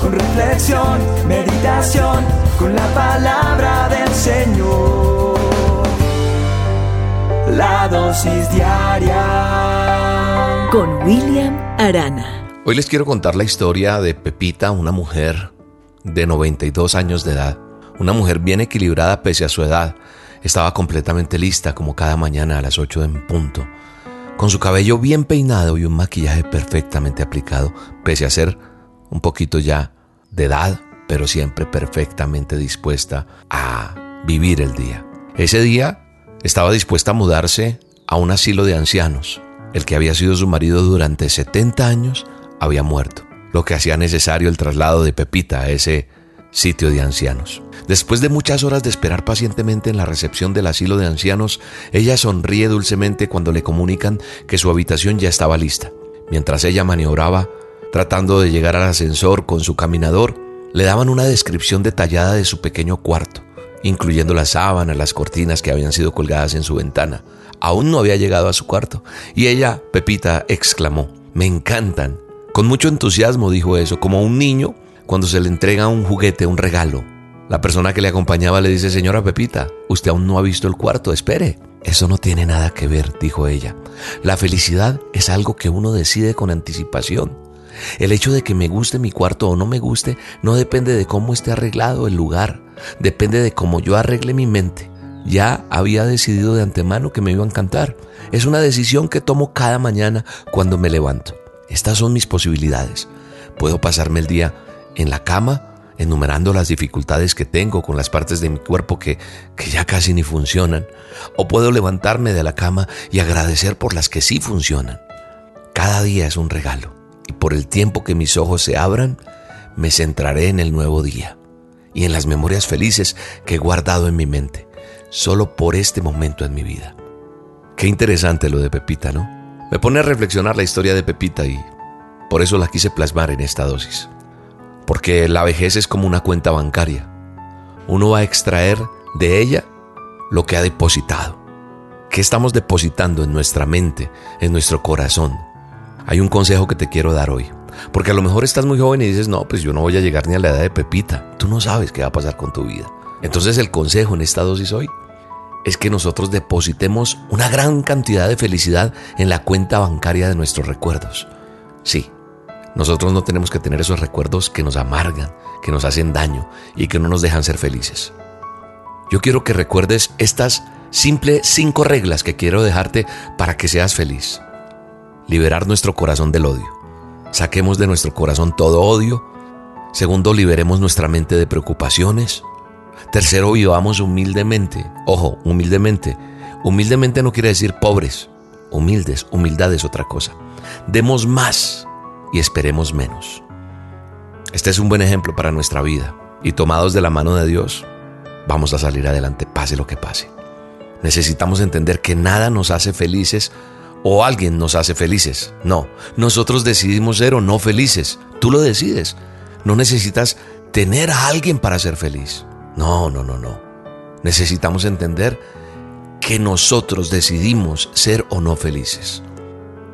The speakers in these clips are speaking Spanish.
con reflexión, meditación, con la palabra del Señor. La dosis diaria con William Arana. Hoy les quiero contar la historia de Pepita, una mujer de 92 años de edad. Una mujer bien equilibrada pese a su edad. Estaba completamente lista como cada mañana a las 8 en punto. Con su cabello bien peinado y un maquillaje perfectamente aplicado, pese a ser un poquito ya de edad, pero siempre perfectamente dispuesta a vivir el día. Ese día estaba dispuesta a mudarse a un asilo de ancianos. El que había sido su marido durante 70 años había muerto, lo que hacía necesario el traslado de Pepita a ese sitio de ancianos. Después de muchas horas de esperar pacientemente en la recepción del asilo de ancianos, ella sonríe dulcemente cuando le comunican que su habitación ya estaba lista. Mientras ella maniobraba, tratando de llegar al ascensor con su caminador, le daban una descripción detallada de su pequeño cuarto, incluyendo las sábanas, las cortinas que habían sido colgadas en su ventana. Aún no había llegado a su cuarto, y ella, Pepita, exclamó, Me encantan, con mucho entusiasmo dijo eso, como un niño cuando se le entrega un juguete, un regalo. La persona que le acompañaba le dice, señora Pepita, usted aún no ha visto el cuarto, espere. Eso no tiene nada que ver, dijo ella. La felicidad es algo que uno decide con anticipación. El hecho de que me guste mi cuarto o no me guste no depende de cómo esté arreglado el lugar, depende de cómo yo arregle mi mente. Ya había decidido de antemano que me iba a encantar. Es una decisión que tomo cada mañana cuando me levanto. Estas son mis posibilidades. Puedo pasarme el día en la cama enumerando las dificultades que tengo con las partes de mi cuerpo que, que ya casi ni funcionan. O puedo levantarme de la cama y agradecer por las que sí funcionan. Cada día es un regalo y por el tiempo que mis ojos se abran, me centraré en el nuevo día y en las memorias felices que he guardado en mi mente, solo por este momento en mi vida. Qué interesante lo de Pepita, ¿no? Me pone a reflexionar la historia de Pepita y por eso la quise plasmar en esta dosis. Porque la vejez es como una cuenta bancaria. Uno va a extraer de ella lo que ha depositado. ¿Qué estamos depositando en nuestra mente, en nuestro corazón? Hay un consejo que te quiero dar hoy. Porque a lo mejor estás muy joven y dices, no, pues yo no voy a llegar ni a la edad de Pepita. Tú no sabes qué va a pasar con tu vida. Entonces el consejo en esta dosis hoy es que nosotros depositemos una gran cantidad de felicidad en la cuenta bancaria de nuestros recuerdos. Sí, nosotros no tenemos que tener esos recuerdos que nos amargan, que nos hacen daño y que no nos dejan ser felices. Yo quiero que recuerdes estas simples cinco reglas que quiero dejarte para que seas feliz. Liberar nuestro corazón del odio. Saquemos de nuestro corazón todo odio. Segundo, liberemos nuestra mente de preocupaciones. Tercero, vivamos humildemente. Ojo, humildemente. Humildemente no quiere decir pobres. Humildes, humildad es otra cosa. Demos más y esperemos menos. Este es un buen ejemplo para nuestra vida. Y tomados de la mano de Dios, vamos a salir adelante, pase lo que pase. Necesitamos entender que nada nos hace felices o alguien nos hace felices. No, nosotros decidimos ser o no felices. Tú lo decides. No necesitas tener a alguien para ser feliz. No, no, no, no. Necesitamos entender que nosotros decidimos ser o no felices.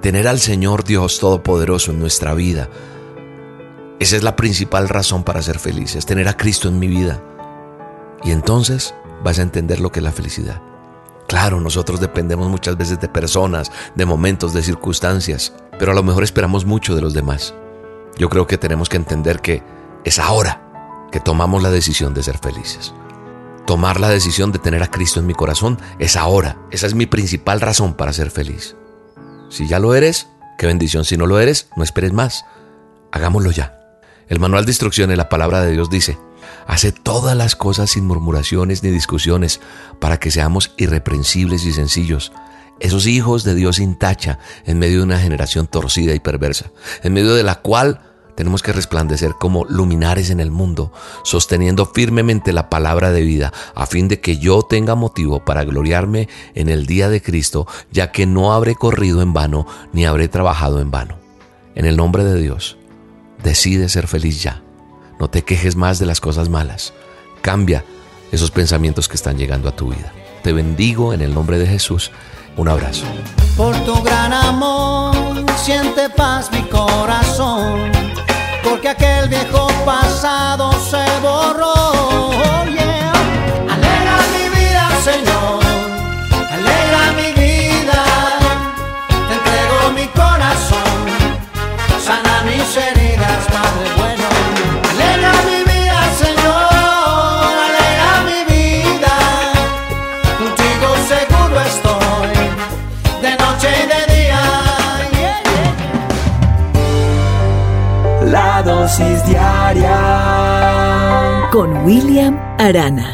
Tener al Señor Dios Todopoderoso en nuestra vida. Esa es la principal razón para ser felices, tener a Cristo en mi vida. Y entonces vas a entender lo que es la felicidad. Claro, nosotros dependemos muchas veces de personas, de momentos, de circunstancias, pero a lo mejor esperamos mucho de los demás. Yo creo que tenemos que entender que es ahora que tomamos la decisión de ser felices. Tomar la decisión de tener a Cristo en mi corazón es ahora. Esa es mi principal razón para ser feliz. Si ya lo eres, qué bendición. Si no lo eres, no esperes más. Hagámoslo ya. El manual de instrucciones, la palabra de Dios dice, hace todas las cosas sin murmuraciones ni discusiones, para que seamos irreprensibles y sencillos, esos hijos de Dios sin tacha, en medio de una generación torcida y perversa, en medio de la cual Tenemos que resplandecer como luminares en el mundo, sosteniendo firmemente la palabra de vida, a fin de que yo tenga motivo para gloriarme en el día de Cristo, ya que no habré corrido en vano ni habré trabajado en vano. En el nombre de Dios, decide ser feliz ya. No te quejes más de las cosas malas. Cambia esos pensamientos que están llegando a tu vida. Te bendigo en el nombre de Jesús. Un abrazo. Por tu gran amor siente paz mi corazón porque aquel viejo Con William Arana.